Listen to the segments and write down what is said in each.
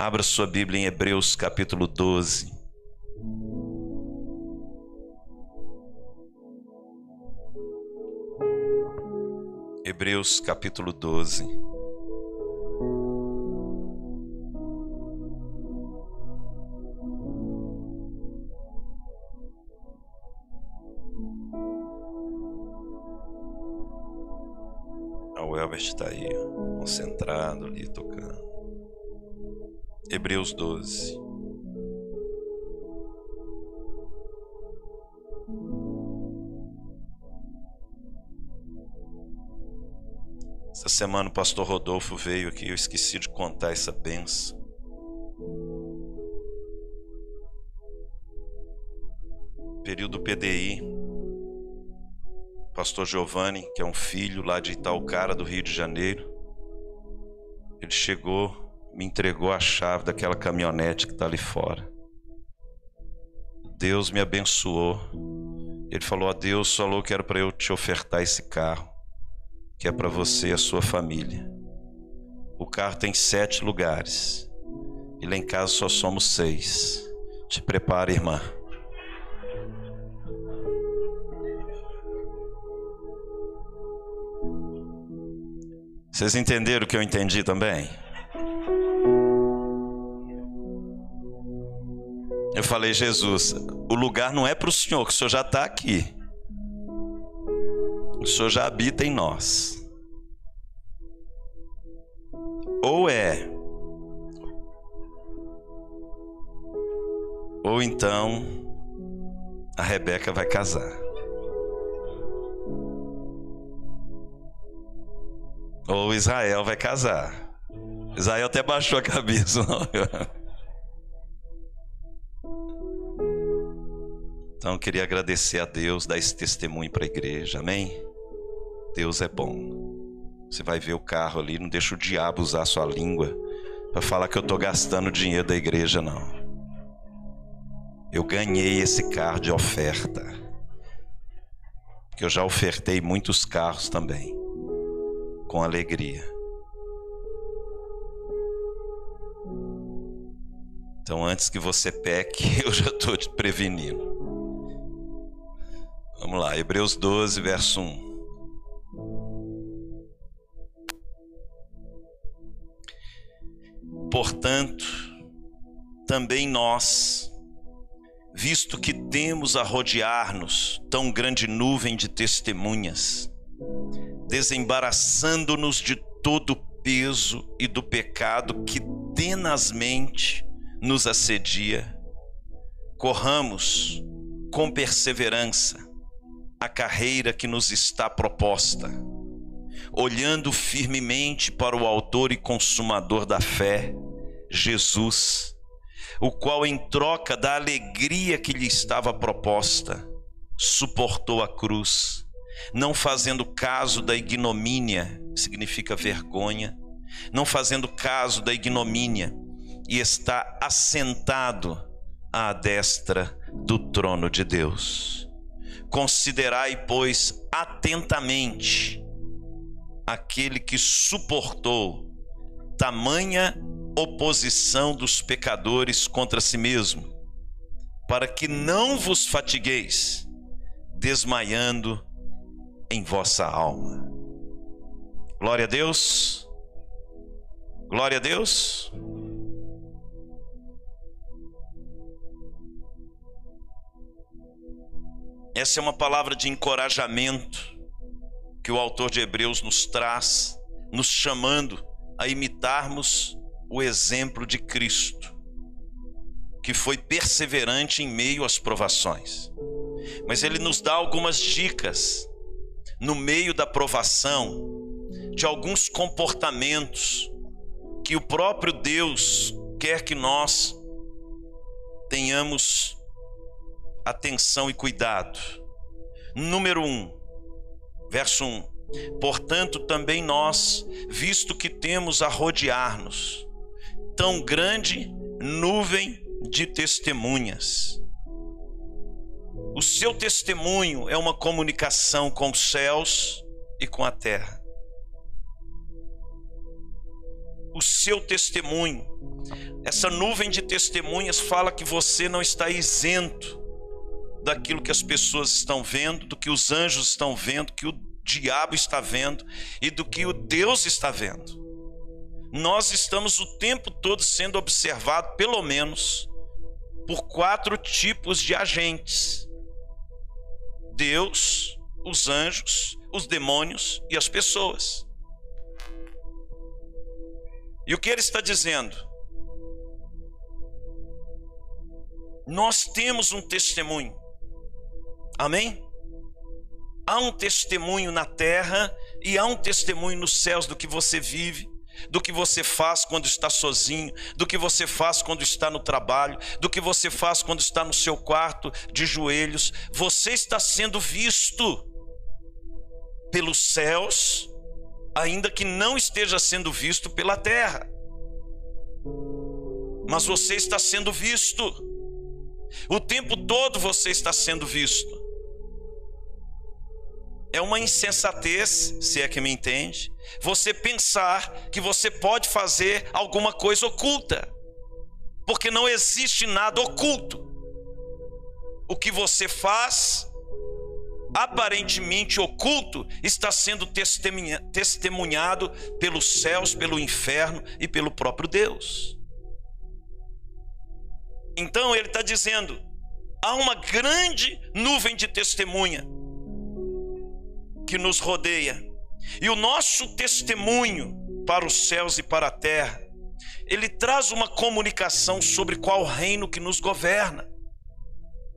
Abra sua Bíblia em Hebreus capítulo 12. Hebreus capítulo 12. Ah, o Elbert está Hebreus 12. Essa semana o pastor Rodolfo veio aqui, eu esqueci de contar essa benção. Período PDI. Pastor Giovanni, que é um filho lá de Itaucara, do Rio de Janeiro. Ele chegou, me entregou a chave daquela caminhonete que está ali fora. Deus me abençoou. Ele falou: A Deus falou que era para eu te ofertar esse carro que é para você e a sua família. O carro tem sete lugares e lá em casa só somos seis. Te prepara, irmã. Vocês entenderam o que eu entendi também? Eu falei, Jesus, o lugar não é para o Senhor, que o Senhor já está aqui. O Senhor já habita em nós. Ou é, ou então a Rebeca vai casar. Ou Israel vai casar. Israel até baixou a cabeça. Então eu queria agradecer a Deus, dar esse testemunho para a igreja, amém? Deus é bom. Você vai ver o carro ali, não deixa o diabo usar a sua língua para falar que eu estou gastando dinheiro da igreja, não. Eu ganhei esse carro de oferta. Porque eu já ofertei muitos carros também, com alegria. Então, antes que você peque, eu já estou te prevenindo. Vamos lá, Hebreus 12, verso 1. Portanto, também nós, visto que temos a rodear-nos tão grande nuvem de testemunhas, desembaraçando-nos de todo o peso e do pecado que tenazmente nos assedia, corramos com perseverança a carreira que nos está proposta olhando firmemente para o Autor e Consumador da fé, Jesus, o qual, em troca da alegria que lhe estava proposta, suportou a cruz, não fazendo caso da ignomínia, significa vergonha, não fazendo caso da ignomínia, e está assentado à destra do trono de Deus. Considerai, pois, atentamente aquele que suportou tamanha oposição dos pecadores contra si mesmo, para que não vos fatigueis, desmaiando em vossa alma. Glória a Deus. Glória a Deus. Essa é uma palavra de encorajamento que o autor de Hebreus nos traz, nos chamando a imitarmos o exemplo de Cristo, que foi perseverante em meio às provações. Mas ele nos dá algumas dicas no meio da provação de alguns comportamentos que o próprio Deus quer que nós tenhamos atenção e cuidado. Número um, Verso 1: Portanto, também nós, visto que temos a rodear-nos tão grande nuvem de testemunhas. O seu testemunho é uma comunicação com os céus e com a terra. O seu testemunho essa nuvem de testemunhas fala que você não está isento daquilo que as pessoas estão vendo, do que os anjos estão vendo, que o diabo está vendo e do que o Deus está vendo. Nós estamos o tempo todo sendo observados, pelo menos, por quatro tipos de agentes: Deus, os anjos, os demônios e as pessoas. E o que ele está dizendo? Nós temos um testemunho. Amém? Há um testemunho na terra e há um testemunho nos céus do que você vive, do que você faz quando está sozinho, do que você faz quando está no trabalho, do que você faz quando está no seu quarto de joelhos. Você está sendo visto pelos céus, ainda que não esteja sendo visto pela terra. Mas você está sendo visto. O tempo todo você está sendo visto. É uma insensatez, se é que me entende, você pensar que você pode fazer alguma coisa oculta, porque não existe nada oculto. O que você faz, aparentemente oculto, está sendo testemunhado pelos céus, pelo inferno e pelo próprio Deus. Então ele está dizendo: há uma grande nuvem de testemunha que nos rodeia. E o nosso testemunho para os céus e para a terra, ele traz uma comunicação sobre qual reino que nos governa,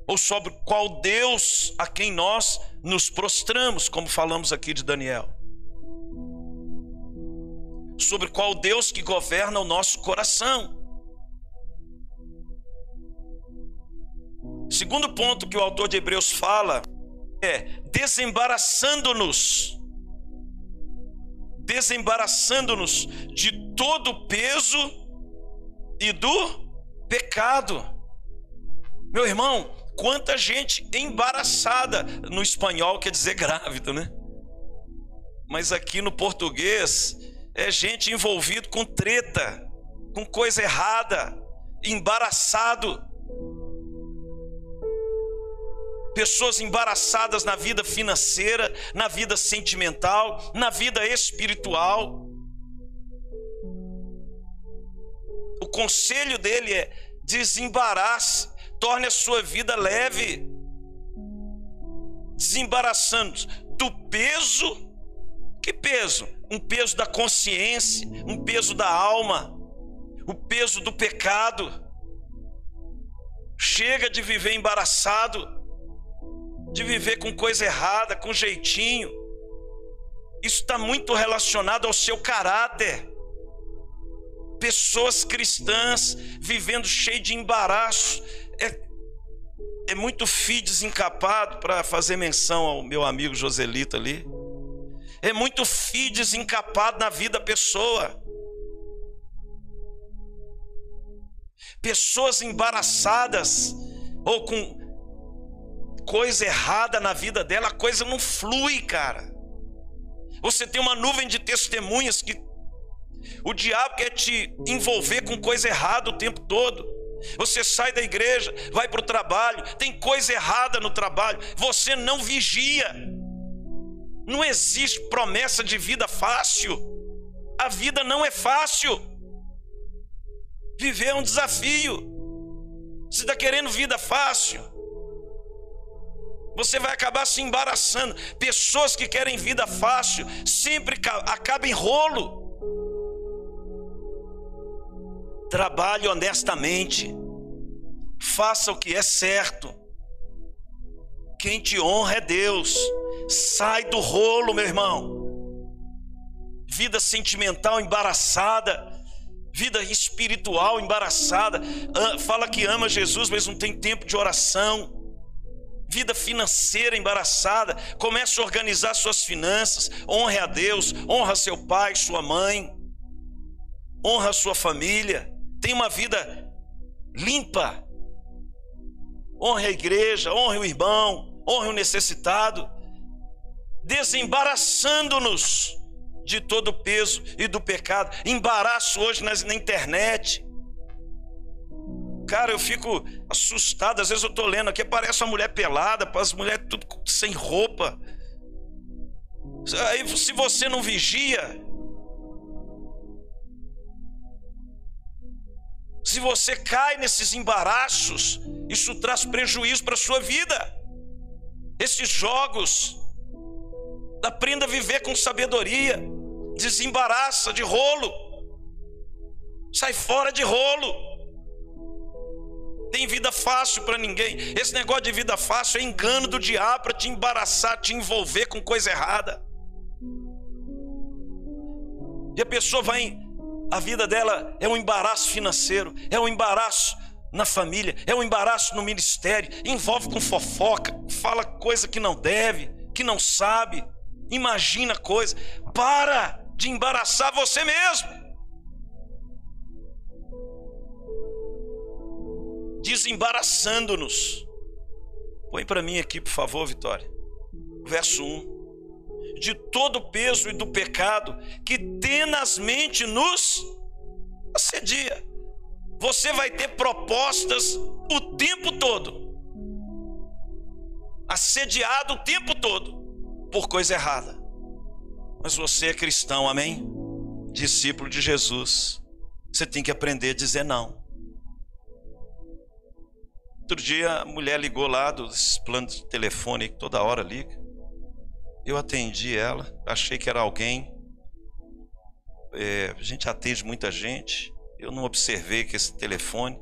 ou sobre qual Deus a quem nós nos prostramos, como falamos aqui de Daniel. Sobre qual Deus que governa o nosso coração. Segundo ponto que o autor de Hebreus fala é desembaraçando-nos, desembaraçando-nos de todo o peso e do pecado. Meu irmão, quanta gente embaraçada no espanhol quer dizer grávida, né? Mas aqui no português é gente envolvido com treta, com coisa errada, embaraçado pessoas embaraçadas na vida financeira, na vida sentimental, na vida espiritual. O conselho dele é: desembarace, torne a sua vida leve, desembaraçando do peso. Que peso? Um peso da consciência, um peso da alma, o peso do pecado. Chega de viver embaraçado de viver com coisa errada, com jeitinho. Isso está muito relacionado ao seu caráter. Pessoas cristãs vivendo cheio de embaraço. É, é muito fio desencapado para fazer menção ao meu amigo Joselito ali. É muito fio desencapado na vida da pessoa. Pessoas embaraçadas ou com coisa errada na vida dela, a coisa não flui, cara. Você tem uma nuvem de testemunhas que o diabo quer te envolver com coisa errada o tempo todo. Você sai da igreja, vai para o trabalho, tem coisa errada no trabalho, você não vigia. Não existe promessa de vida fácil. A vida não é fácil. Viver é um desafio. Você está querendo vida fácil? Você vai acabar se embaraçando. Pessoas que querem vida fácil sempre acabam em rolo. Trabalhe honestamente. Faça o que é certo. Quem te honra é Deus. Sai do rolo, meu irmão. Vida sentimental embaraçada, vida espiritual embaraçada. Fala que ama Jesus, mas não tem tempo de oração vida financeira embaraçada, comece a organizar suas finanças, honre a Deus, honra seu pai, sua mãe, honra sua família, tenha uma vida limpa, honre a igreja, honre o irmão, honre o necessitado, desembaraçando-nos de todo o peso e do pecado. Embaraço hoje na internet, Cara, eu fico assustado. Às vezes eu estou lendo aqui, aparece uma mulher pelada, as mulheres tudo sem roupa. Aí, se você não vigia, se você cai nesses embaraços, isso traz prejuízo para sua vida. Esses jogos, aprenda a viver com sabedoria, desembaraça de rolo, sai fora de rolo. Tem vida fácil para ninguém. Esse negócio de vida fácil é engano do diabo para te embaraçar, te envolver com coisa errada. E a pessoa vai, a vida dela é um embaraço financeiro, é um embaraço na família, é um embaraço no ministério, envolve com fofoca, fala coisa que não deve, que não sabe, imagina coisa. Para de embaraçar você mesmo. Desembaraçando-nos. Põe para mim aqui, por favor, Vitória. Verso 1 de todo o peso e do pecado que tenazmente nos assedia. Você vai ter propostas o tempo todo, assediado o tempo todo por coisa errada. Mas você é cristão, amém? Discípulo de Jesus. Você tem que aprender a dizer não. Outro dia a mulher ligou lá dos planos de telefone que toda hora liga. Eu atendi ela, achei que era alguém. É, a gente atende muita gente. Eu não observei que esse telefone.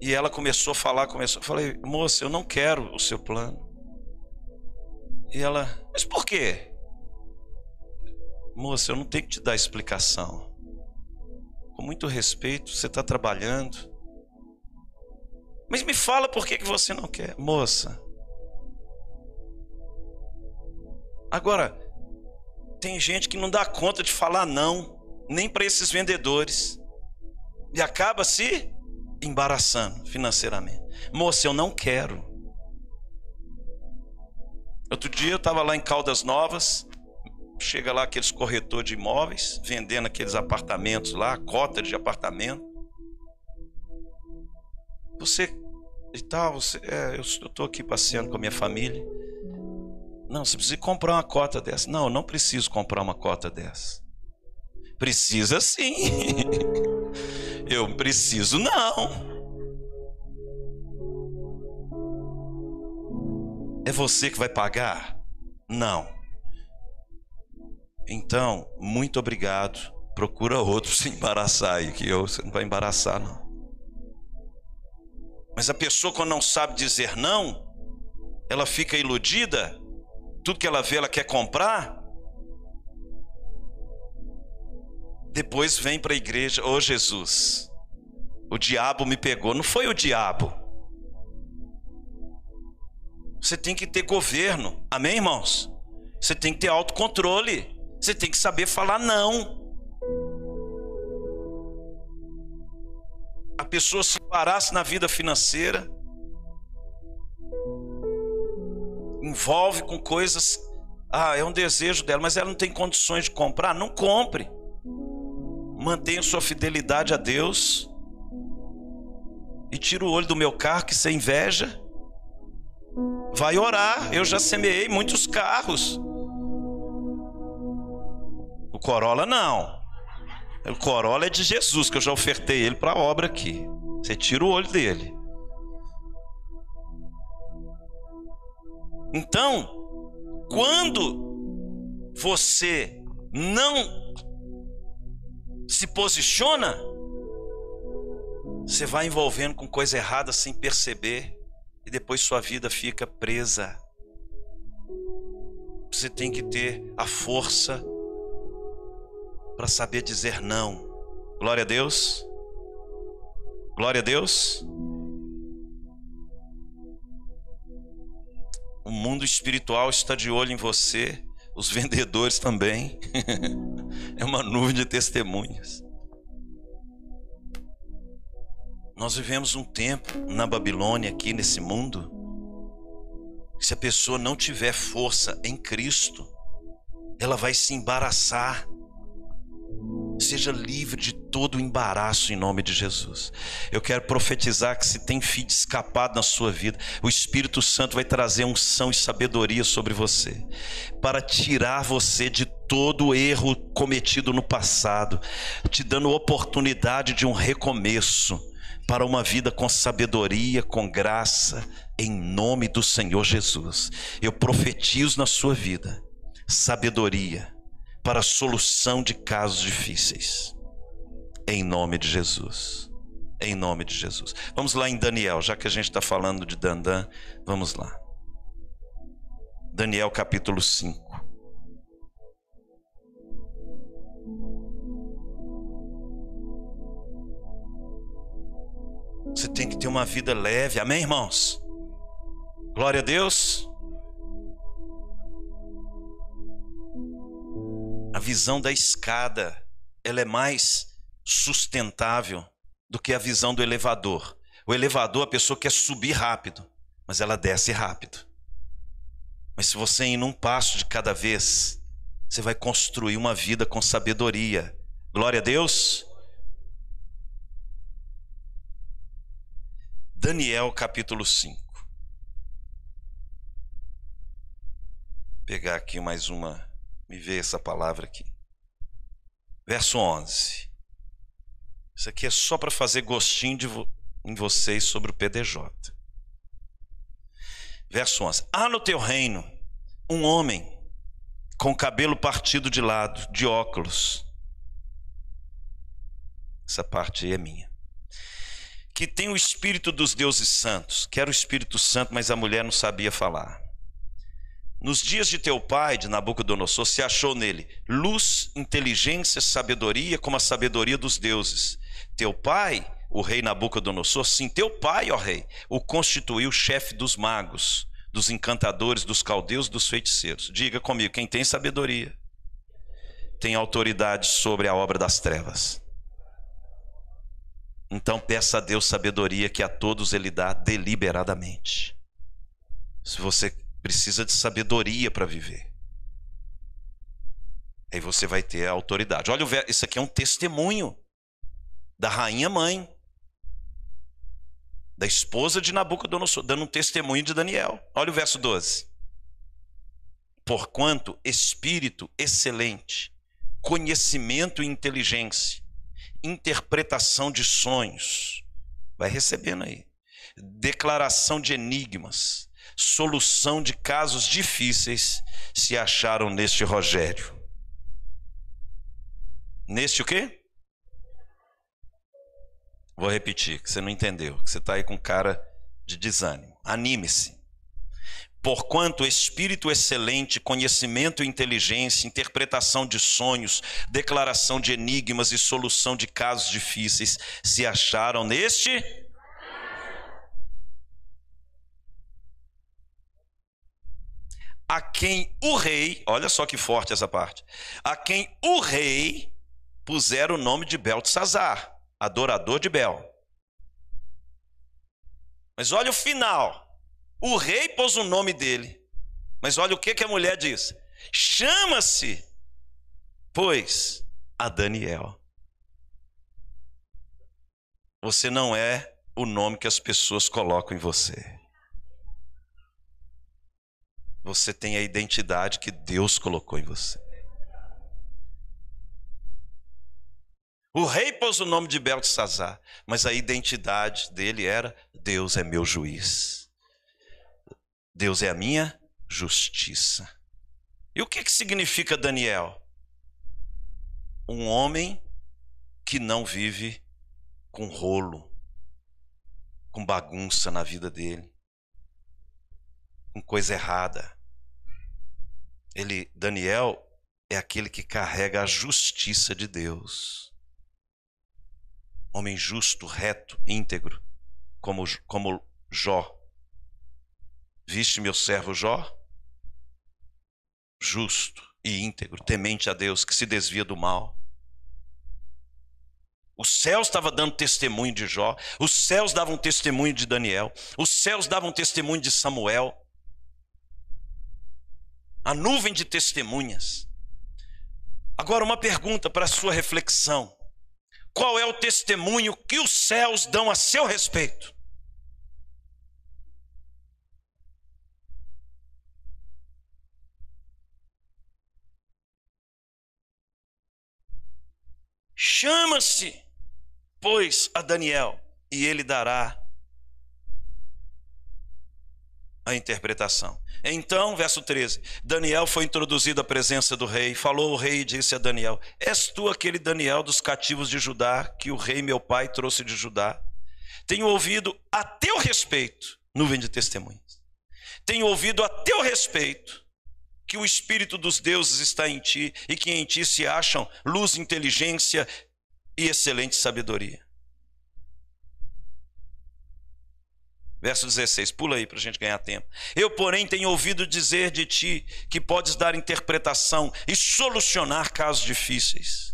E ela começou a falar, começou. Eu falei, moça, eu não quero o seu plano. E ela, mas por quê? Moça, eu não tenho que te dar explicação. Com muito respeito, você está trabalhando. Mas me fala por que, que você não quer. Moça, Agora, tem gente que não dá conta de falar não, nem para esses vendedores. E acaba se embaraçando financeiramente. Moça, eu não quero. Outro dia eu estava lá em Caldas Novas, chega lá aqueles corretores de imóveis, vendendo aqueles apartamentos lá, cota de apartamento. Você e tal, você, é, eu estou aqui passeando com a minha família. Não, você precisa comprar uma cota dessa. Não, não preciso comprar uma cota dessa. Precisa sim. Eu preciso não. É você que vai pagar? Não. Então, muito obrigado. Procura outro se embaraçar aí, que eu, você não vai embaraçar, não. Mas a pessoa, quando não sabe dizer não, ela fica iludida tudo que ela vê, ela quer comprar. Depois vem para a igreja, ô oh, Jesus, o diabo me pegou. Não foi o diabo. Você tem que ter governo, amém, irmãos? Você tem que ter autocontrole. Você tem que saber falar não. A pessoa se parasse na vida financeira, envolve com coisas. Ah, é um desejo dela, mas ela não tem condições de comprar. Não compre. Mantenha sua fidelidade a Deus. E tira o olho do meu carro, que você inveja. Vai orar. Eu já semeei muitos carros. O Corolla não. O Corolla é de Jesus, que eu já ofertei ele para a obra aqui. Você tira o olho dele. Então, quando você não se posiciona, você vai envolvendo com coisa errada sem perceber e depois sua vida fica presa. Você tem que ter a força para saber dizer não. Glória a Deus. Glória a Deus. O mundo espiritual está de olho em você, os vendedores também. é uma nuvem de testemunhas. Nós vivemos um tempo na Babilônia, aqui nesse mundo, se a pessoa não tiver força em Cristo, ela vai se embaraçar. Se seja livre de todo o embaraço em nome de Jesus. Eu quero profetizar que se tem filho escapado na sua vida, o Espírito Santo vai trazer unção e sabedoria sobre você, para tirar você de todo o erro cometido no passado, te dando oportunidade de um recomeço para uma vida com sabedoria, com graça, em nome do Senhor Jesus. Eu profetizo na sua vida sabedoria para a solução de casos difíceis. Em nome de Jesus. Em nome de Jesus. Vamos lá em Daniel, já que a gente está falando de Dandan, vamos lá. Daniel capítulo 5. Você tem que ter uma vida leve, amém, irmãos? Glória a Deus. Visão da escada, ela é mais sustentável do que a visão do elevador. O elevador, a pessoa quer subir rápido, mas ela desce rápido. Mas se você ir num passo de cada vez, você vai construir uma vida com sabedoria. Glória a Deus. Daniel capítulo 5. Vou pegar aqui mais uma, me ver essa palavra aqui. Verso 11. Isso aqui é só para fazer gostinho vo em vocês sobre o PDJ. Verso 11. Há no teu reino um homem com cabelo partido de lado, de óculos. Essa parte aí é minha que tem o espírito dos deuses santos, que era o Espírito Santo, mas a mulher não sabia falar. Nos dias de teu pai, de Nabucodonosor, se achou nele luz, inteligência, sabedoria, como a sabedoria dos deuses. Teu pai, o rei Nabucodonosor, sim, teu pai, ó rei, o constituiu chefe dos magos, dos encantadores, dos caldeus, dos feiticeiros. Diga comigo, quem tem sabedoria tem autoridade sobre a obra das trevas. Então peça a Deus sabedoria que a todos Ele dá deliberadamente. Se você precisa de sabedoria para viver, aí você vai ter a autoridade. Olha, isso aqui é um testemunho da rainha mãe, da esposa de Nabucodonosor, dando um testemunho de Daniel. Olha o verso 12. Porquanto espírito excelente, conhecimento e inteligência, interpretação de sonhos. Vai recebendo aí. Declaração de enigmas, solução de casos difíceis se acharam neste Rogério. Neste o quê? Vou repetir, que você não entendeu, que você está aí com cara de desânimo. Anime-se. Porquanto espírito excelente, conhecimento e inteligência, interpretação de sonhos, declaração de enigmas e solução de casos difíceis se acharam neste a quem o rei, olha só que forte essa parte, a quem o rei puser o nome de Beltesazar, adorador de Bel. Mas olha o final. O rei pôs o nome dele. Mas olha o que, que a mulher diz: chama-se, pois, a Daniel. Você não é o nome que as pessoas colocam em você. Você tem a identidade que Deus colocou em você. O rei pôs o nome de Beltesazar, mas a identidade dele era: Deus é meu juiz. Deus é a minha justiça. E o que, que significa Daniel? Um homem que não vive com rolo, com bagunça na vida dele, com coisa errada. Ele, Daniel, é aquele que carrega a justiça de Deus. Homem justo, reto, íntegro, como, como Jó. Viste meu servo Jó? Justo e íntegro, temente a Deus, que se desvia do mal. Os céus estava dando testemunho de Jó, os céus davam testemunho de Daniel, os céus davam testemunho de Samuel. A nuvem de testemunhas. Agora, uma pergunta para sua reflexão: qual é o testemunho que os céus dão a seu respeito? Chama-se, pois, a Daniel, e ele dará a interpretação. Então, verso 13: Daniel foi introduzido à presença do rei. Falou o rei e disse a Daniel: És tu aquele Daniel dos cativos de Judá que o rei meu pai trouxe de Judá? Tenho ouvido a teu respeito, nuvem de testemunhas. Tenho ouvido a teu respeito que o Espírito dos deuses está em ti e que em ti se acham luz, inteligência e excelente sabedoria. Verso 16, pula aí para a gente ganhar tempo. Eu, porém, tenho ouvido dizer de ti que podes dar interpretação e solucionar casos difíceis.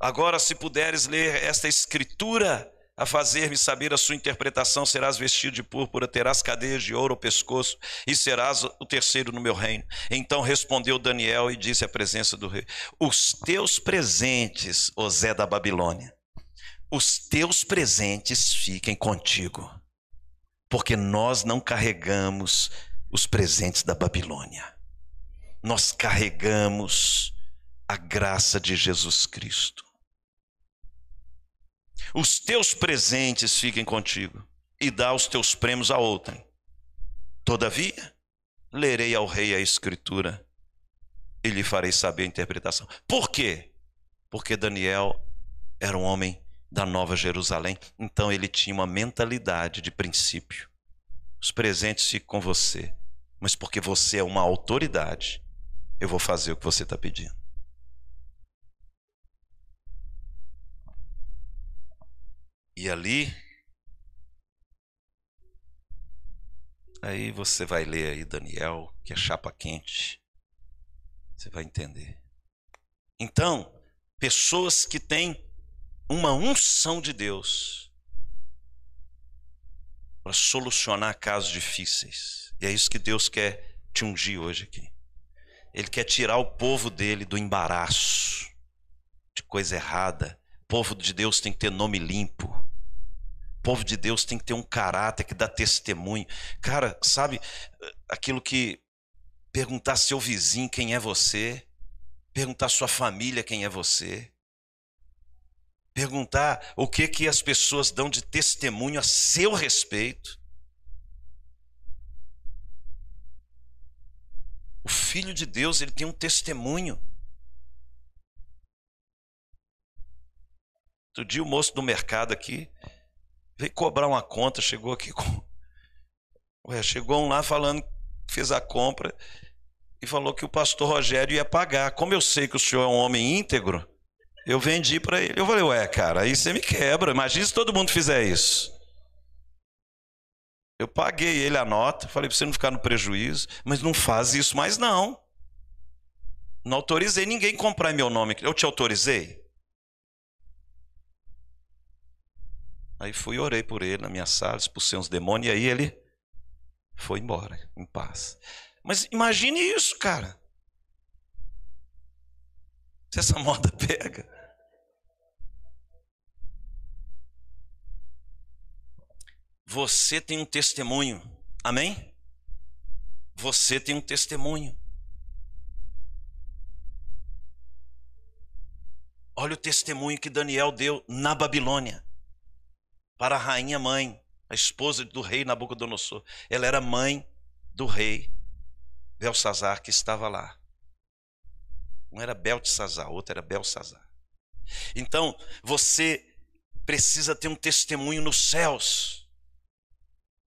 Agora, se puderes ler esta escritura, a fazer-me saber a sua interpretação, serás vestido de púrpura, terás cadeias de ouro ao pescoço e serás o terceiro no meu reino. Então respondeu Daniel e disse à presença do rei: Os teus presentes, ó Zé da Babilônia, os teus presentes fiquem contigo, porque nós não carregamos os presentes da Babilônia, nós carregamos a graça de Jesus Cristo. Os teus presentes fiquem contigo e dá os teus prêmios a outrem. Todavia, lerei ao rei a escritura e lhe farei saber a interpretação. Por quê? Porque Daniel era um homem da Nova Jerusalém, então ele tinha uma mentalidade de princípio. Os presentes ficam com você, mas porque você é uma autoridade, eu vou fazer o que você está pedindo. E ali, aí você vai ler aí Daniel, que é chapa quente. Você vai entender. Então, pessoas que têm uma unção de Deus para solucionar casos difíceis. E é isso que Deus quer te ungir hoje aqui. Ele quer tirar o povo dele do embaraço, de coisa errada, povo de Deus tem que ter nome limpo. O povo de Deus tem que ter um caráter que dá testemunho. Cara, sabe aquilo que perguntar seu vizinho quem é você, perguntar sua família quem é você, perguntar o que que as pessoas dão de testemunho a seu respeito. O filho de Deus, ele tem um testemunho. Outro dia o moço do mercado aqui veio cobrar uma conta, chegou aqui com. Ué, chegou um lá falando fez a compra e falou que o pastor Rogério ia pagar. Como eu sei que o senhor é um homem íntegro, eu vendi para ele. Eu falei, ué, cara, aí você me quebra. Imagina se todo mundo fizer isso. Eu paguei ele a nota, falei para você não ficar no prejuízo, mas não faz isso mais não. Não autorizei ninguém comprar meu nome. Eu te autorizei? Aí fui orei por ele na minha sala, expulsei uns demônios, e aí ele foi embora, em paz. Mas imagine isso, cara. Se essa moda pega. Você tem um testemunho, amém? Você tem um testemunho. Olha o testemunho que Daniel deu na Babilônia para a rainha mãe, a esposa do rei Nabucodonosor. Ela era mãe do rei Belsazar que estava lá. Não era Beltesazar, outra era Belsazar. Então, você precisa ter um testemunho nos céus.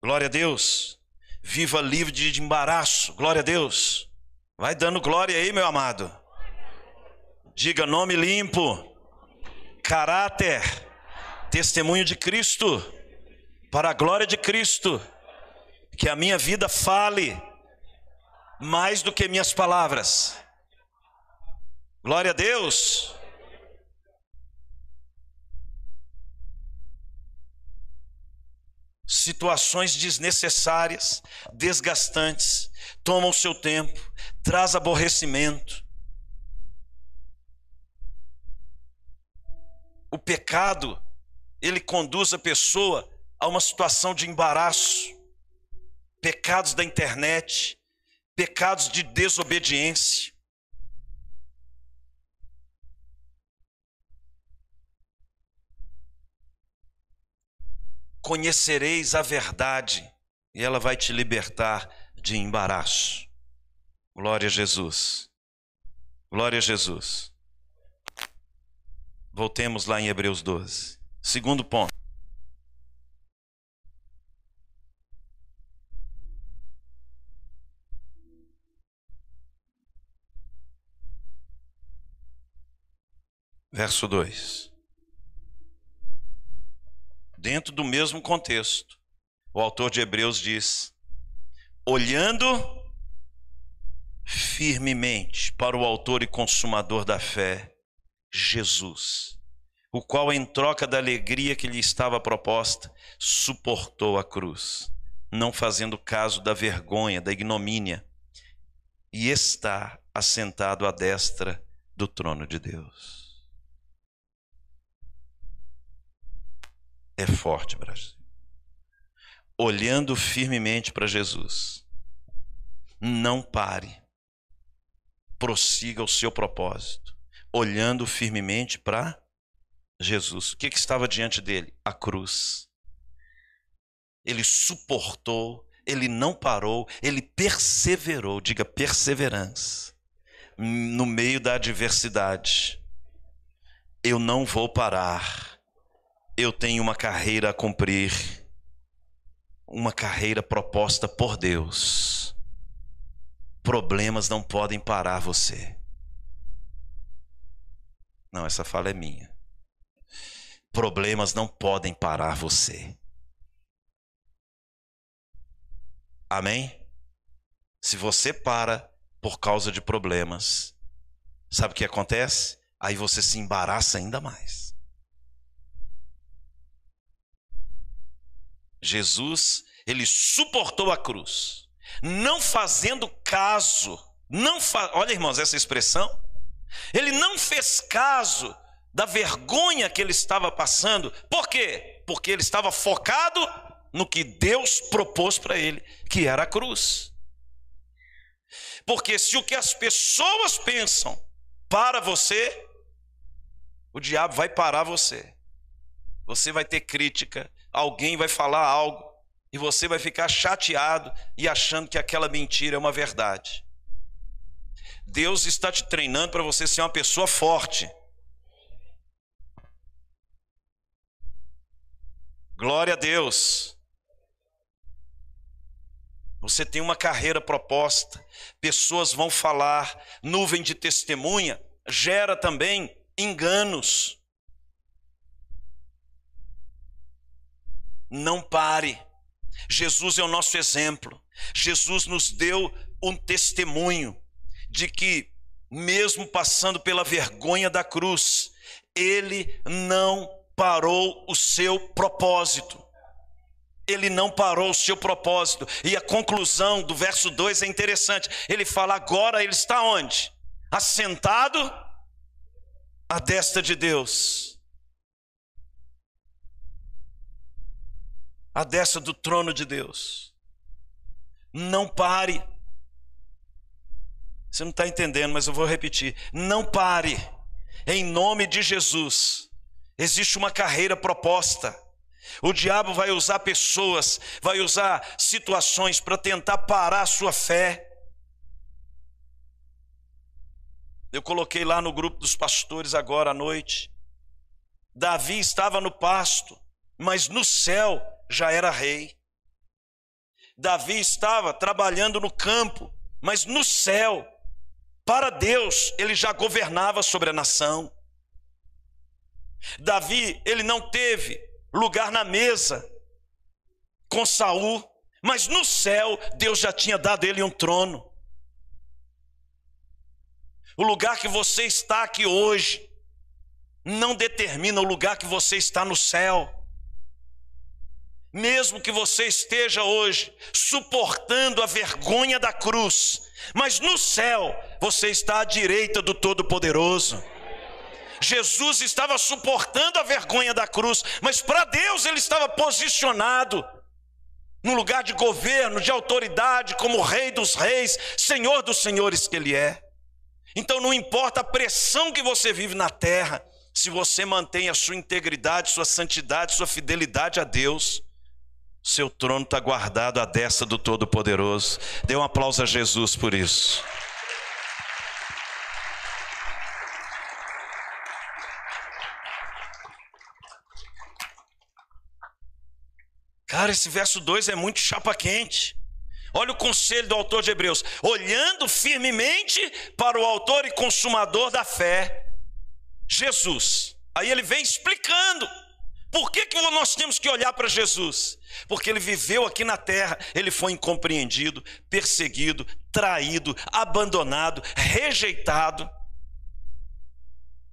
Glória a Deus. Viva livre de embaraço. Glória a Deus. Vai dando glória aí, meu amado. Diga nome limpo. Caráter testemunho de Cristo, para a glória de Cristo, que a minha vida fale mais do que minhas palavras. Glória a Deus. Situações desnecessárias, desgastantes, tomam seu tempo, traz aborrecimento. O pecado, ele conduz a pessoa a uma situação de embaraço. Pecados da internet, pecados de desobediência. Conhecereis a verdade e ela vai te libertar de embaraço. Glória a Jesus. Glória a Jesus. Voltemos lá em Hebreus 12. Segundo ponto. Verso 2 dentro do mesmo contexto. O autor de Hebreus diz: olhando firmemente para o autor e consumador da fé, Jesus, o qual, em troca da alegria que lhe estava proposta, suportou a cruz, não fazendo caso da vergonha, da ignomínia, e está assentado à destra do trono de Deus. É forte, Brasil. Olhando firmemente para Jesus. Não pare. Prossiga o seu propósito. Olhando firmemente para Jesus. O que, que estava diante dele? A cruz. Ele suportou, ele não parou, ele perseverou. Diga perseverança. No meio da adversidade. Eu não vou parar eu tenho uma carreira a cumprir, uma carreira proposta por Deus. Problemas não podem parar você. Não, essa fala é minha. Problemas não podem parar você. Amém? Se você para por causa de problemas, sabe o que acontece? Aí você se embaraça ainda mais. Jesus, ele suportou a cruz, não fazendo caso, não fa... olha irmãos, essa expressão, ele não fez caso da vergonha que ele estava passando, por quê? Porque ele estava focado no que Deus propôs para ele, que era a cruz. Porque se o que as pessoas pensam para você, o diabo vai parar você. Você vai ter crítica, alguém vai falar algo e você vai ficar chateado e achando que aquela mentira é uma verdade. Deus está te treinando para você ser uma pessoa forte. Glória a Deus. Você tem uma carreira proposta, pessoas vão falar, nuvem de testemunha gera também enganos. Não pare. Jesus é o nosso exemplo. Jesus nos deu um testemunho de que, mesmo passando pela vergonha da cruz, ele não parou o seu propósito. Ele não parou o seu propósito. E a conclusão do verso 2 é interessante. Ele fala: agora ele está onde? Assentado à destra de Deus. A destra do trono de Deus. Não pare. Você não está entendendo, mas eu vou repetir. Não pare. Em nome de Jesus. Existe uma carreira proposta. O diabo vai usar pessoas, vai usar situações para tentar parar a sua fé. Eu coloquei lá no grupo dos pastores agora à noite. Davi estava no pasto, mas no céu já era rei. Davi estava trabalhando no campo, mas no céu, para Deus, ele já governava sobre a nação. Davi, ele não teve lugar na mesa com Saul, mas no céu Deus já tinha dado ele um trono. O lugar que você está aqui hoje não determina o lugar que você está no céu. Mesmo que você esteja hoje suportando a vergonha da cruz, mas no céu você está à direita do Todo-Poderoso. Jesus estava suportando a vergonha da cruz, mas para Deus ele estava posicionado no lugar de governo, de autoridade, como Rei dos Reis, Senhor dos Senhores que Ele é. Então não importa a pressão que você vive na terra, se você mantém a sua integridade, sua santidade, sua fidelidade a Deus, seu trono está guardado à destra do Todo-Poderoso. Dê um aplauso a Jesus por isso. Cara, esse verso 2 é muito chapa quente. Olha o conselho do autor de Hebreus: olhando firmemente para o autor e consumador da fé, Jesus. Aí ele vem explicando por que, que nós temos que olhar para Jesus? Porque ele viveu aqui na terra, ele foi incompreendido, perseguido, traído, abandonado, rejeitado.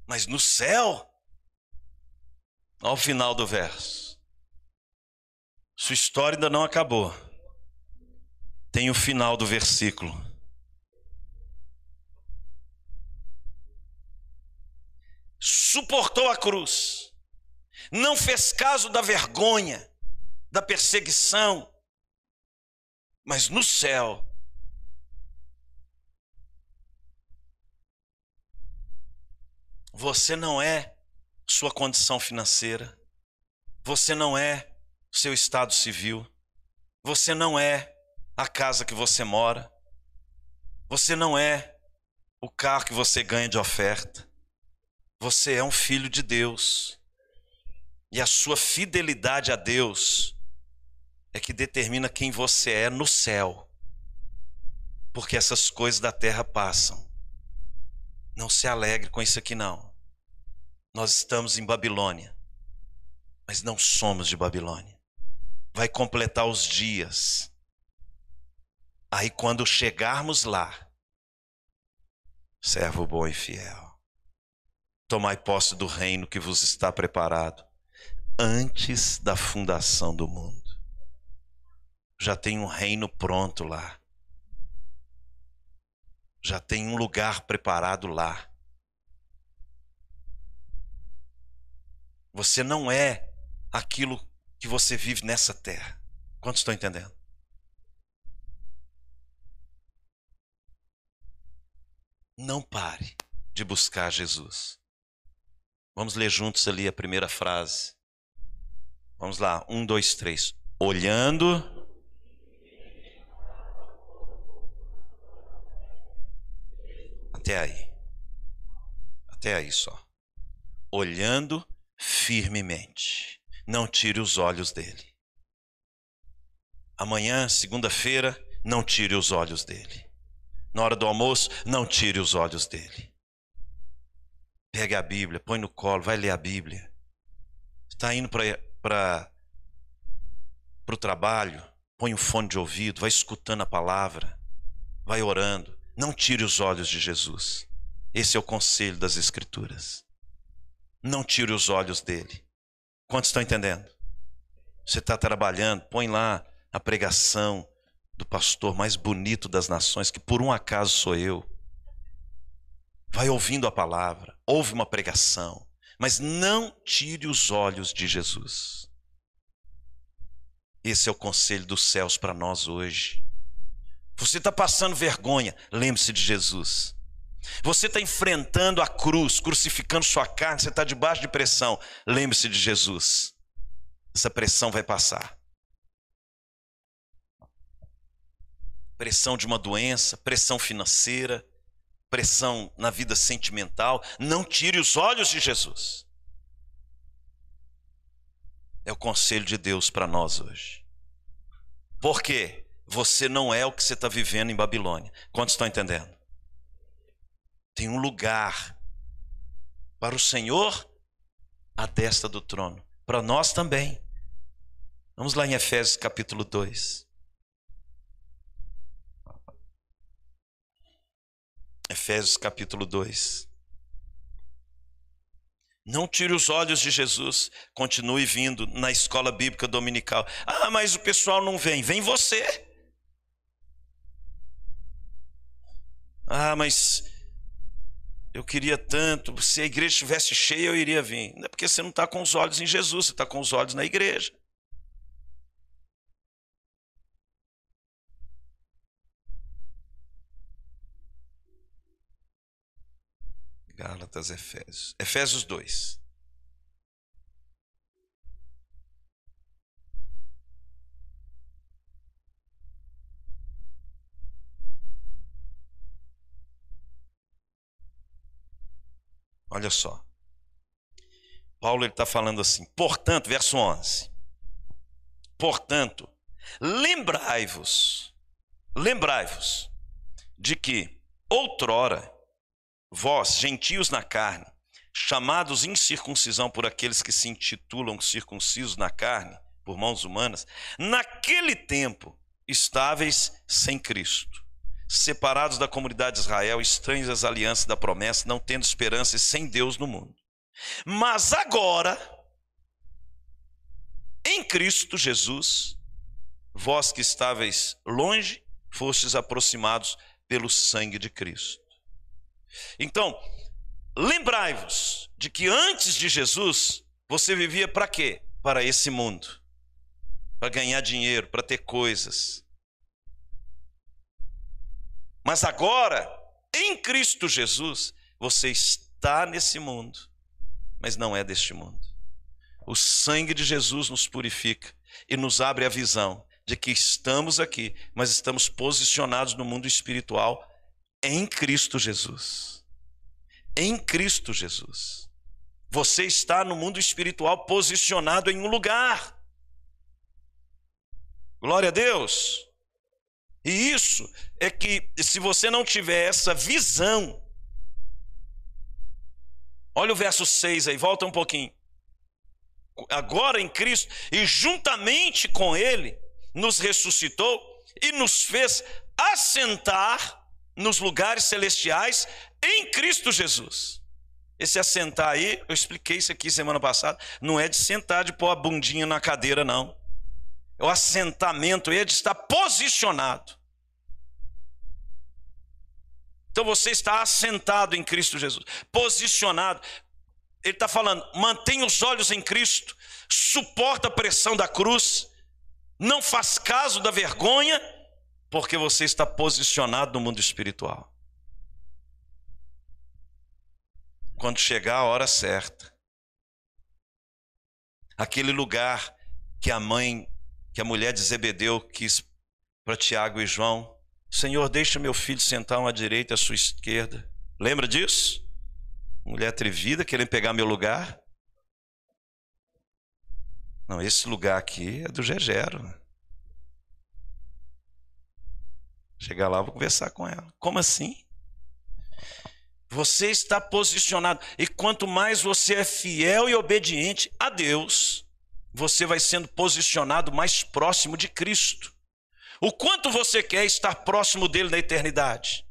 Mas no céu, ao final do verso, sua história ainda não acabou. Tem o final do versículo. Suportou a cruz, não fez caso da vergonha, da perseguição, mas no céu, você não é sua condição financeira, você não é seu estado civil. Você não é a casa que você mora. Você não é o carro que você ganha de oferta. Você é um filho de Deus. E a sua fidelidade a Deus é que determina quem você é no céu. Porque essas coisas da terra passam. Não se alegre com isso aqui, não. Nós estamos em Babilônia, mas não somos de Babilônia vai completar os dias. Aí, quando chegarmos lá, servo bom e fiel, tomai posse do reino que vos está preparado antes da fundação do mundo. Já tem um reino pronto lá. Já tem um lugar preparado lá. Você não é aquilo que você vive nessa terra. Quantos estão entendendo? Não pare de buscar Jesus. Vamos ler juntos ali a primeira frase. Vamos lá, um, dois, três. Olhando. Até aí. Até aí só. Olhando firmemente não tire os olhos dele. Amanhã, segunda-feira, não tire os olhos dele. Na hora do almoço, não tire os olhos dele. Pegue a Bíblia, põe no colo, vai ler a Bíblia. Está indo para o trabalho, põe um fone de ouvido, vai escutando a palavra, vai orando. Não tire os olhos de Jesus. Esse é o conselho das Escrituras. Não tire os olhos dele. Quantos estão entendendo? Você está trabalhando, põe lá a pregação do pastor mais bonito das nações, que por um acaso sou eu. Vai ouvindo a palavra, ouve uma pregação, mas não tire os olhos de Jesus. Esse é o conselho dos céus para nós hoje. Você está passando vergonha, lembre-se de Jesus. Você está enfrentando a cruz, crucificando sua carne, você está debaixo de pressão. Lembre-se de Jesus. Essa pressão vai passar. Pressão de uma doença, pressão financeira, pressão na vida sentimental. Não tire os olhos de Jesus. É o conselho de Deus para nós hoje. Por quê? Você não é o que você está vivendo em Babilônia. Quantos estão entendendo? tem um lugar para o Senhor à destra do trono, para nós também. Vamos lá em Efésios capítulo 2. Efésios capítulo 2. Não tire os olhos de Jesus. Continue vindo na escola bíblica dominical. Ah, mas o pessoal não vem. Vem você. Ah, mas eu queria tanto. Se a igreja estivesse cheia, eu iria vir. Não é porque você não está com os olhos em Jesus, você está com os olhos na igreja. Gálatas, Efésios. Efésios 2. Olha só. Paulo está falando assim, portanto, verso 11. Portanto, lembrai-vos, lembrai-vos de que outrora vós, gentios na carne, chamados incircuncisão por aqueles que se intitulam circuncisos na carne, por mãos humanas, naquele tempo estáveis sem Cristo, separados da comunidade de Israel, estranhos às alianças da promessa, não tendo esperança e sem Deus no mundo. Mas agora, em Cristo Jesus, vós que estáveis longe, fostes aproximados pelo sangue de Cristo. Então, lembrai-vos de que antes de Jesus, você vivia para quê? Para esse mundo. Para ganhar dinheiro, para ter coisas. Mas agora, em Cristo Jesus, você está nesse mundo, mas não é deste mundo. O sangue de Jesus nos purifica e nos abre a visão de que estamos aqui, mas estamos posicionados no mundo espiritual em Cristo Jesus. Em Cristo Jesus. Você está no mundo espiritual posicionado em um lugar. Glória a Deus. E isso é que, se você não tiver essa visão, olha o verso 6 aí, volta um pouquinho. Agora em Cristo, e juntamente com Ele, nos ressuscitou e nos fez assentar nos lugares celestiais em Cristo Jesus. Esse assentar aí, eu expliquei isso aqui semana passada, não é de sentar de pôr a bundinha na cadeira, não. É o assentamento, de estar posicionado. Então você está assentado em Cristo Jesus, posicionado. Ele está falando, mantenha os olhos em Cristo, suporta a pressão da cruz, não faz caso da vergonha porque você está posicionado no mundo espiritual. Quando chegar a hora certa, aquele lugar que a mãe, que a mulher de Zebedeu quis para Tiago e João, Senhor, deixa meu filho sentar à direita e à sua esquerda. Lembra disso? Mulher atrevida querendo pegar meu lugar. Não, esse lugar aqui é do Gegero. Chegar lá, vou conversar com ela. Como assim? Você está posicionado. E quanto mais você é fiel e obediente a Deus, você vai sendo posicionado mais próximo de Cristo. O quanto você quer estar próximo dele na eternidade?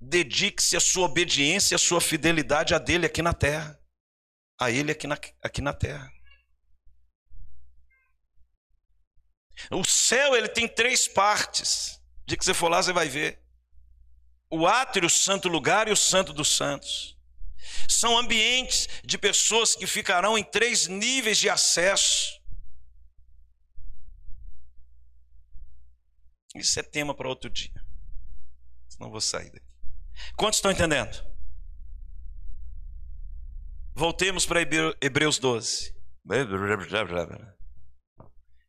Dedique-se à sua obediência à sua fidelidade a dele aqui na terra. A ele aqui na, aqui na terra. O céu ele tem três partes dia que você for lá, você vai ver. O átrio, o santo lugar e o santo dos santos. São ambientes de pessoas que ficarão em três níveis de acesso. Isso é tema para outro dia. Senão vou sair daqui. Quantos estão entendendo? Voltemos para Hebreus 12.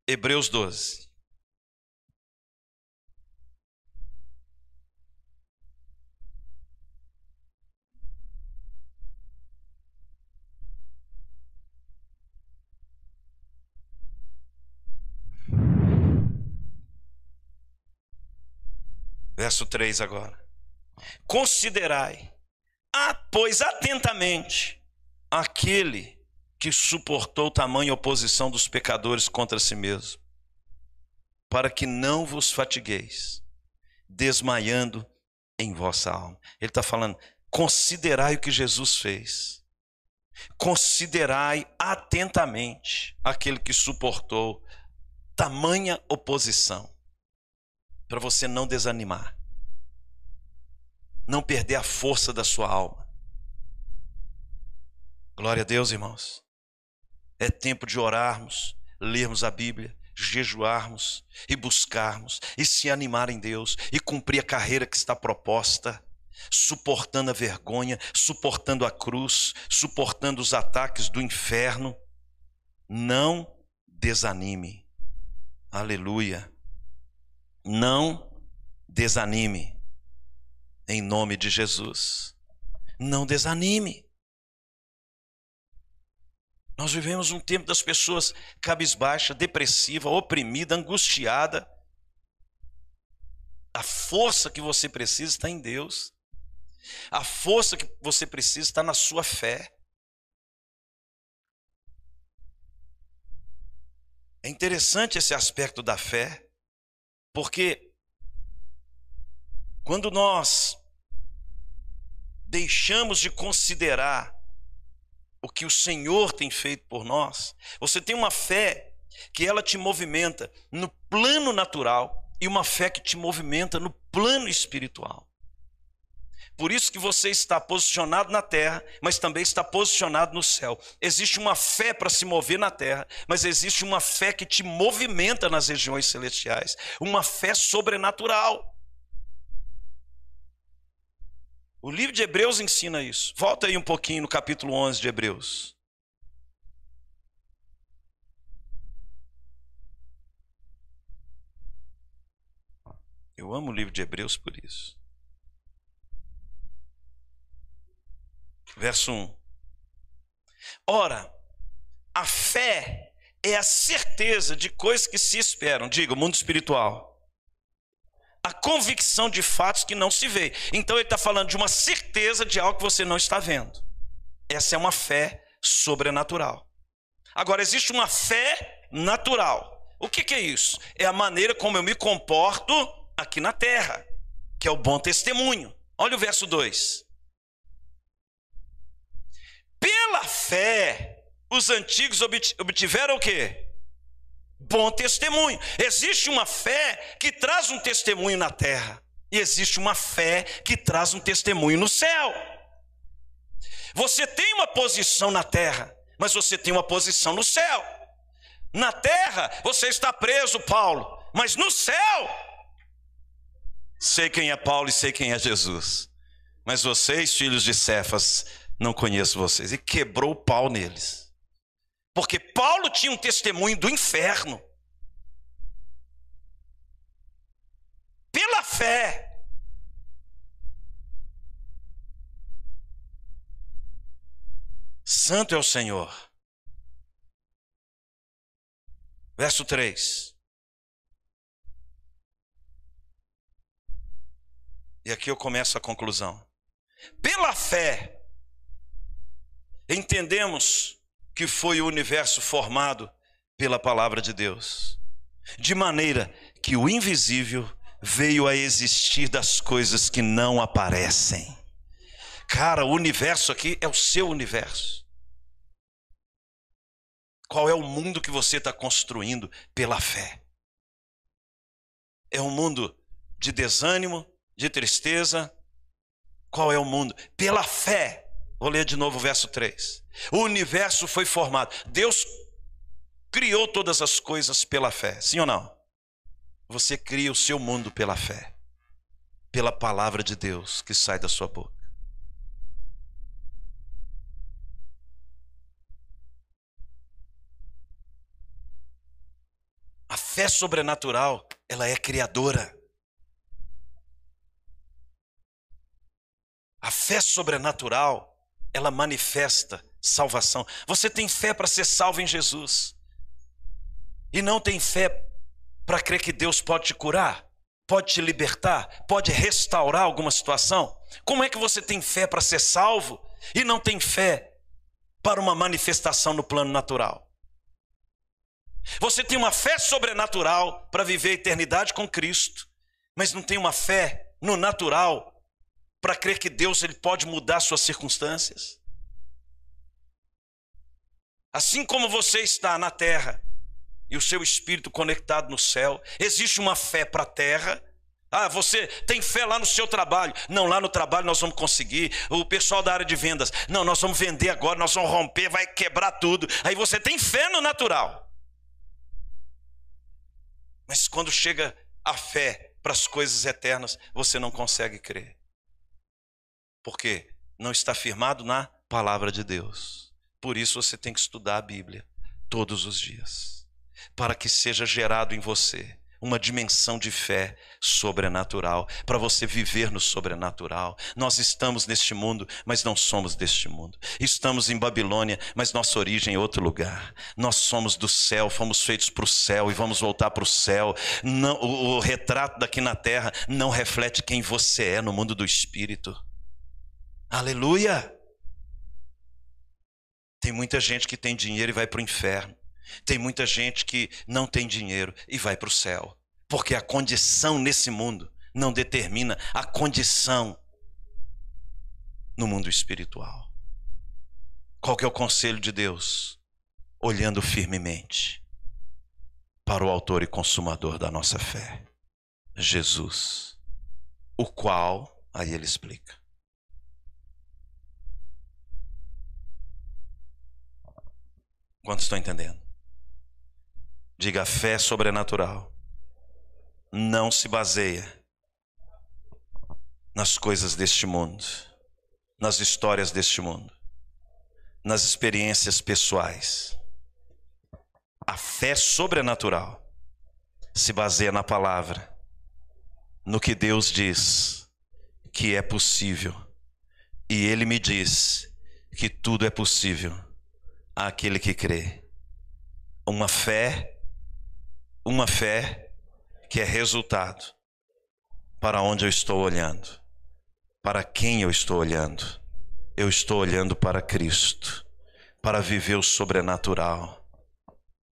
Hebreus 12. Verso 3 agora. Considerai, ah, pois atentamente, aquele que suportou tamanha oposição dos pecadores contra si mesmo, para que não vos fatigueis, desmaiando em vossa alma. Ele está falando, considerai o que Jesus fez. considerai atentamente aquele que suportou tamanha oposição, para você não desanimar, não perder a força da sua alma. Glória a Deus, irmãos. É tempo de orarmos, lermos a Bíblia, jejuarmos e buscarmos e se animar em Deus e cumprir a carreira que está proposta, suportando a vergonha, suportando a cruz, suportando os ataques do inferno. Não desanime. Aleluia. Não desanime. Em nome de Jesus. Não desanime. Nós vivemos um tempo das pessoas cabisbaixa, depressiva, oprimida, angustiada. A força que você precisa está em Deus. A força que você precisa está na sua fé. É interessante esse aspecto da fé, porque quando nós deixamos de considerar o que o Senhor tem feito por nós, você tem uma fé que ela te movimenta no plano natural e uma fé que te movimenta no plano espiritual. Por isso que você está posicionado na terra, mas também está posicionado no céu. Existe uma fé para se mover na terra, mas existe uma fé que te movimenta nas regiões celestiais, uma fé sobrenatural. O livro de Hebreus ensina isso. Volta aí um pouquinho no capítulo 11 de Hebreus. Eu amo o livro de Hebreus por isso. Verso 1. Ora, a fé é a certeza de coisas que se esperam. Diga, mundo espiritual a convicção de fatos que não se vê. Então ele está falando de uma certeza de algo que você não está vendo. Essa é uma fé sobrenatural. Agora, existe uma fé natural. O que, que é isso? É a maneira como eu me comporto aqui na terra, que é o bom testemunho. Olha o verso 2. Pela fé, os antigos obtiveram o quê? bom testemunho. Existe uma fé que traz um testemunho na terra, e existe uma fé que traz um testemunho no céu. Você tem uma posição na terra, mas você tem uma posição no céu. Na terra, você está preso, Paulo, mas no céu, sei quem é Paulo e sei quem é Jesus. Mas vocês, filhos de Cefas, não conheço vocês. E quebrou o pau neles. Porque Paulo tinha um testemunho do inferno. Pela fé. Santo é o Senhor. Verso 3. E aqui eu começo a conclusão. Pela fé, entendemos que foi o universo formado pela palavra de Deus, de maneira que o invisível veio a existir das coisas que não aparecem. Cara, o universo aqui é o seu universo. Qual é o mundo que você está construindo pela fé? É um mundo de desânimo, de tristeza? Qual é o mundo? Pela fé. Vou ler de novo o verso 3. O universo foi formado. Deus criou todas as coisas pela fé, sim ou não? Você cria o seu mundo pela fé, pela palavra de Deus que sai da sua boca. A fé sobrenatural, ela é criadora. A fé sobrenatural, ela manifesta salvação. Você tem fé para ser salvo em Jesus. E não tem fé para crer que Deus pode te curar, pode te libertar, pode restaurar alguma situação. Como é que você tem fé para ser salvo e não tem fé para uma manifestação no plano natural? Você tem uma fé sobrenatural para viver a eternidade com Cristo, mas não tem uma fé no natural para crer que Deus ele pode mudar suas circunstâncias. Assim como você está na terra e o seu espírito conectado no céu, existe uma fé para a terra. Ah, você tem fé lá no seu trabalho. Não, lá no trabalho nós vamos conseguir. O pessoal da área de vendas. Não, nós vamos vender agora, nós vamos romper, vai quebrar tudo. Aí você tem fé no natural. Mas quando chega a fé para as coisas eternas, você não consegue crer. Por quê? Não está firmado na palavra de Deus. Por isso você tem que estudar a Bíblia todos os dias, para que seja gerado em você uma dimensão de fé sobrenatural, para você viver no sobrenatural. Nós estamos neste mundo, mas não somos deste mundo. Estamos em Babilônia, mas nossa origem é outro lugar. Nós somos do céu, fomos feitos para o céu e vamos voltar para o céu. Não, o, o retrato daqui na terra não reflete quem você é no mundo do espírito. Aleluia! Tem muita gente que tem dinheiro e vai para o inferno. Tem muita gente que não tem dinheiro e vai para o céu. Porque a condição nesse mundo não determina a condição no mundo espiritual. Qual que é o conselho de Deus? Olhando firmemente para o autor e consumador da nossa fé, Jesus, o qual, aí ele explica, Quantos estão entendendo? Diga: a fé sobrenatural não se baseia nas coisas deste mundo, nas histórias deste mundo, nas experiências pessoais. A fé sobrenatural se baseia na palavra, no que Deus diz que é possível. E Ele me diz que tudo é possível àquele que crê. Uma fé, uma fé que é resultado para onde eu estou olhando, para quem eu estou olhando. Eu estou olhando para Cristo, para viver o sobrenatural.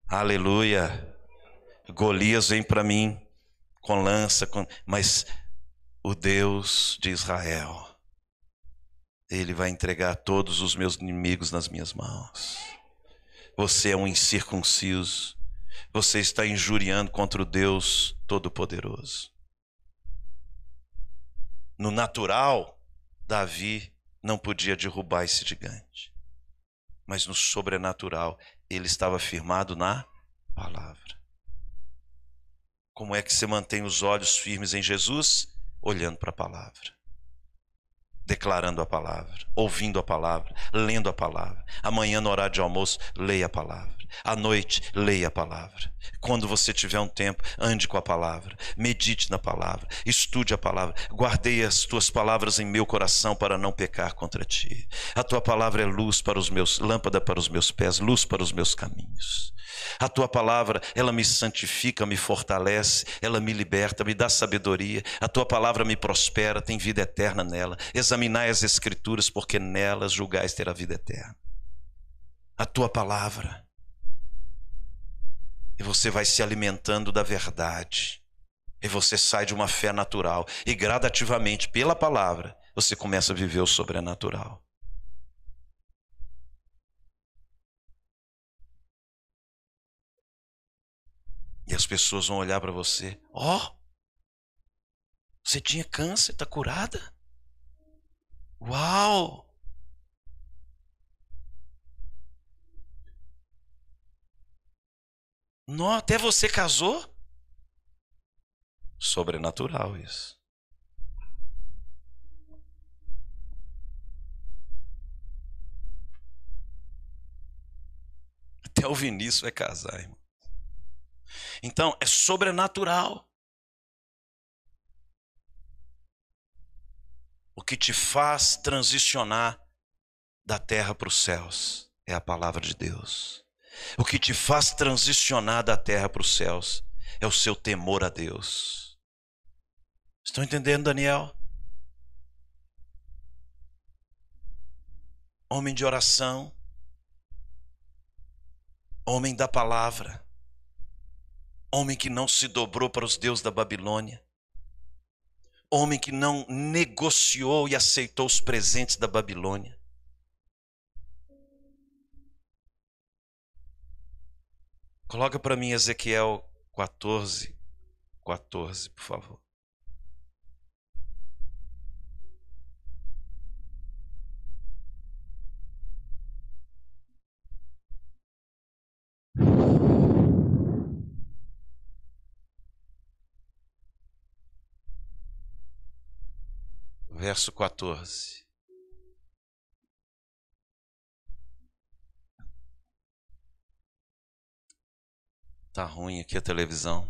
Aleluia. Golias vem para mim com lança, com... mas o Deus de Israel, Ele vai entregar todos os meus inimigos nas minhas mãos. Você é um incircunciso. Você está injuriando contra o Deus Todo-Poderoso. No natural, Davi não podia derrubar esse gigante. Mas no sobrenatural, ele estava firmado na palavra. Como é que você mantém os olhos firmes em Jesus? Olhando para a palavra declarando a palavra, ouvindo a palavra, lendo a palavra. Amanhã, no horário de almoço, leia a palavra. À noite, leia a palavra. Quando você tiver um tempo, ande com a palavra, medite na palavra, estude a palavra. Guardei as tuas palavras em meu coração para não pecar contra ti. A tua palavra é luz para os meus, lâmpada para os meus pés, luz para os meus caminhos. A tua palavra, ela me santifica, me fortalece, ela me liberta, me dá sabedoria. A tua palavra me prospera, tem vida eterna nela. Examinai as escrituras, porque nelas julgais ter a vida eterna. A tua palavra. E você vai se alimentando da verdade. E você sai de uma fé natural. E gradativamente, pela palavra, você começa a viver o sobrenatural. E as pessoas vão olhar para você: Ó, oh, você tinha câncer, está curada? Uau! Não, até você casou? Sobrenatural isso. Até o Vinícius vai casar, irmão. Então, é sobrenatural. O que te faz transicionar da terra para os céus é a palavra de Deus. O que te faz transicionar da terra para os céus é o seu temor a Deus. Estão entendendo, Daniel? Homem de oração, homem da palavra homem que não se dobrou para os deuses da Babilônia, homem que não negociou e aceitou os presentes da Babilônia. Coloca para mim Ezequiel 14, 14, por favor. Verso 14. Tá ruim aqui a televisão.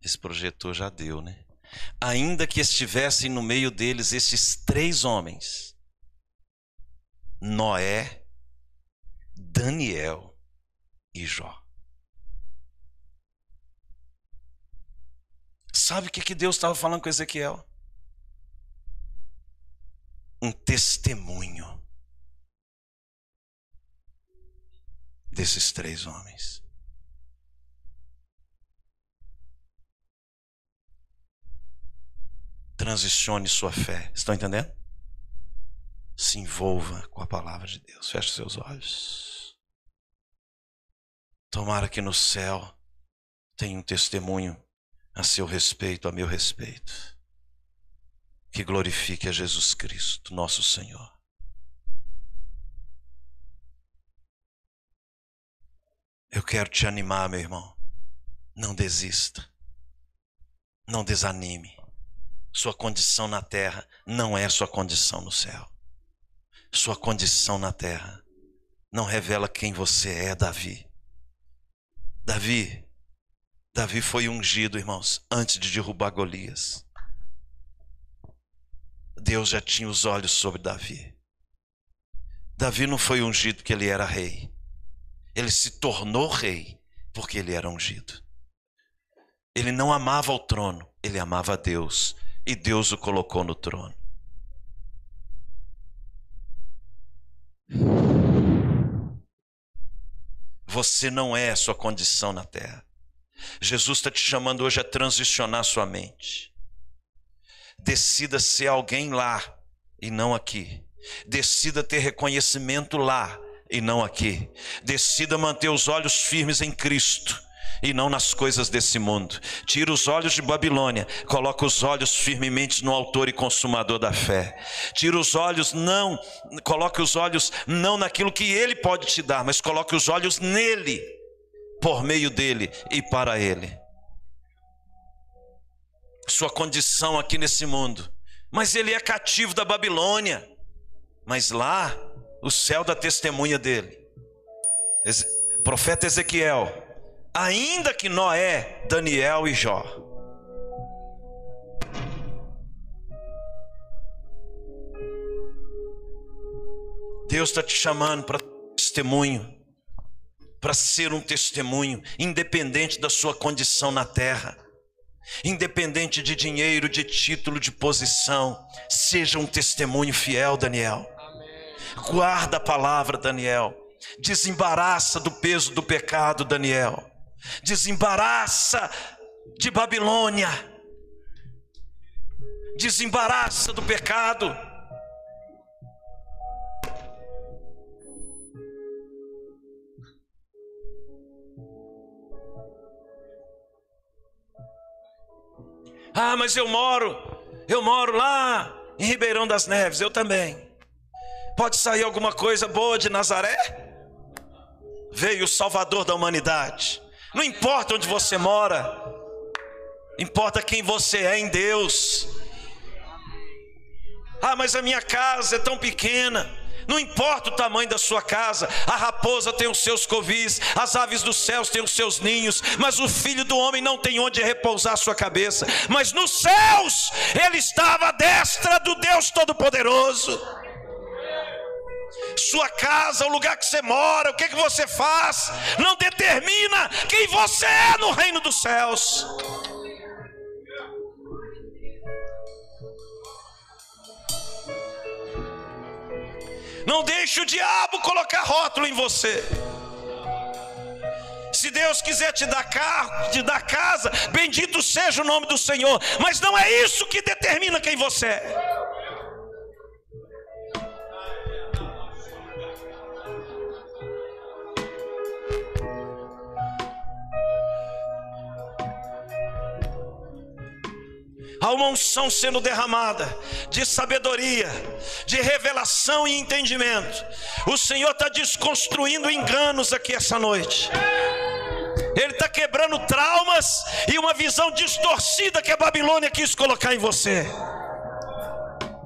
Esse projetor já deu, né? Ainda que estivessem no meio deles esses três homens: Noé, Daniel e Jó. Sabe o que, que Deus estava falando com Ezequiel? Um testemunho desses três homens. Transicione sua fé. Estão entendendo? Se envolva com a palavra de Deus. Feche seus olhos. Tomara que no céu tenha um testemunho a seu respeito, a meu respeito, que glorifique a Jesus Cristo, nosso Senhor. Eu quero te animar, meu irmão. Não desista. Não desanime. Sua condição na terra não é sua condição no céu. Sua condição na terra não revela quem você é, Davi. Davi, Davi foi ungido, irmãos, antes de derrubar Golias. Deus já tinha os olhos sobre Davi. Davi não foi ungido porque ele era rei. Ele se tornou rei porque ele era ungido. Ele não amava o trono, ele amava Deus. E Deus o colocou no trono. Você não é a sua condição na terra. Jesus está te chamando hoje a transicionar sua mente. Decida ser alguém lá e não aqui. Decida ter reconhecimento lá e não aqui. Decida manter os olhos firmes em Cristo e não nas coisas desse mundo. Tira os olhos de Babilônia, coloca os olhos firmemente no autor e consumador da fé. Tira os olhos não, coloque os olhos não naquilo que ele pode te dar, mas coloque os olhos nele, por meio dele e para ele. Sua condição aqui nesse mundo, mas ele é cativo da Babilônia. Mas lá o céu da testemunha dele. Profeta Ezequiel, ainda que Noé, Daniel e Jó. Deus está te chamando para testemunho, para ser um testemunho, independente da sua condição na terra, independente de dinheiro, de título, de posição, seja um testemunho fiel, Daniel. Guarda a palavra, Daniel. Desembaraça do peso do pecado, Daniel. Desembaraça de Babilônia. Desembaraça do pecado. Ah, mas eu moro, eu moro lá em Ribeirão das Neves, eu também. Pode sair alguma coisa boa de Nazaré? Veio o Salvador da humanidade. Não importa onde você mora, importa quem você é em Deus. Ah, mas a minha casa é tão pequena. Não importa o tamanho da sua casa, a raposa tem os seus covis, as aves dos céus têm os seus ninhos, mas o filho do homem não tem onde repousar a sua cabeça. Mas nos céus, ele estava à destra do Deus Todo-Poderoso sua casa, o lugar que você mora, o que, que você faz, não determina quem você é no reino dos céus. Não deixe o diabo colocar rótulo em você. Se Deus quiser te dar carro, te dar casa, bendito seja o nome do Senhor. Mas não é isso que determina quem você é. Há uma unção sendo derramada de sabedoria, de revelação e entendimento. O Senhor está desconstruindo enganos aqui essa noite. Ele está quebrando traumas e uma visão distorcida que a Babilônia quis colocar em você.